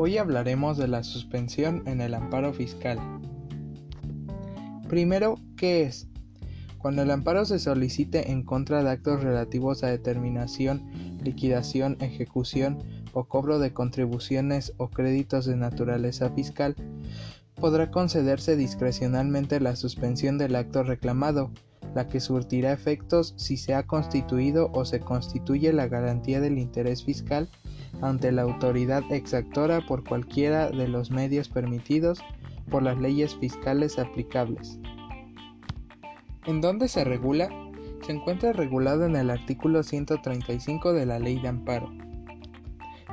Hoy hablaremos de la suspensión en el amparo fiscal. Primero, ¿qué es? Cuando el amparo se solicite en contra de actos relativos a determinación, liquidación, ejecución o cobro de contribuciones o créditos de naturaleza fiscal, podrá concederse discrecionalmente la suspensión del acto reclamado, la que surtirá efectos si se ha constituido o se constituye la garantía del interés fiscal ante la autoridad exactora por cualquiera de los medios permitidos por las leyes fiscales aplicables. ¿En dónde se regula? Se encuentra regulado en el artículo 135 de la Ley de Amparo.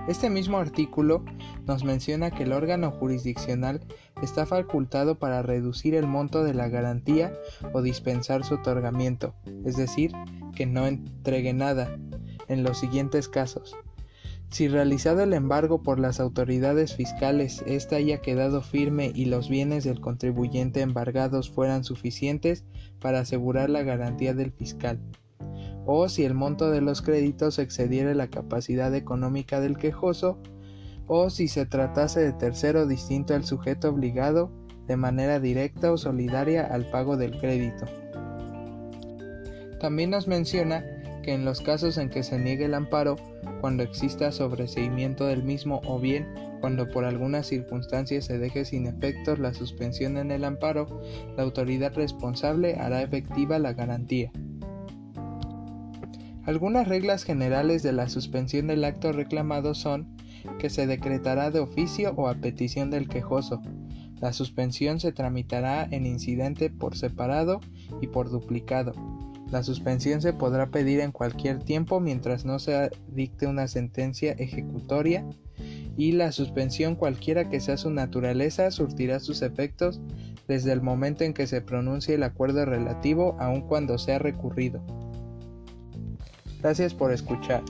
Este mismo artículo nos menciona que el órgano jurisdiccional está facultado para reducir el monto de la garantía o dispensar su otorgamiento, es decir, que no entregue nada, en los siguientes casos. Si realizado el embargo por las autoridades fiscales, ésta haya quedado firme y los bienes del contribuyente embargados fueran suficientes para asegurar la garantía del fiscal, o si el monto de los créditos excediera la capacidad económica del quejoso, o si se tratase de tercero distinto al sujeto obligado de manera directa o solidaria al pago del crédito. También nos menciona que en los casos en que se niegue el amparo, cuando exista sobreseimiento del mismo o bien cuando por alguna circunstancia se deje sin efectos la suspensión en el amparo, la autoridad responsable hará efectiva la garantía. Algunas reglas generales de la suspensión del acto reclamado son que se decretará de oficio o a petición del quejoso. La suspensión se tramitará en incidente por separado y por duplicado la suspensión se podrá pedir en cualquier tiempo mientras no se dicte una sentencia ejecutoria y la suspensión cualquiera que sea su naturaleza surtirá sus efectos desde el momento en que se pronuncie el acuerdo relativo aun cuando sea recurrido. Gracias por escuchar.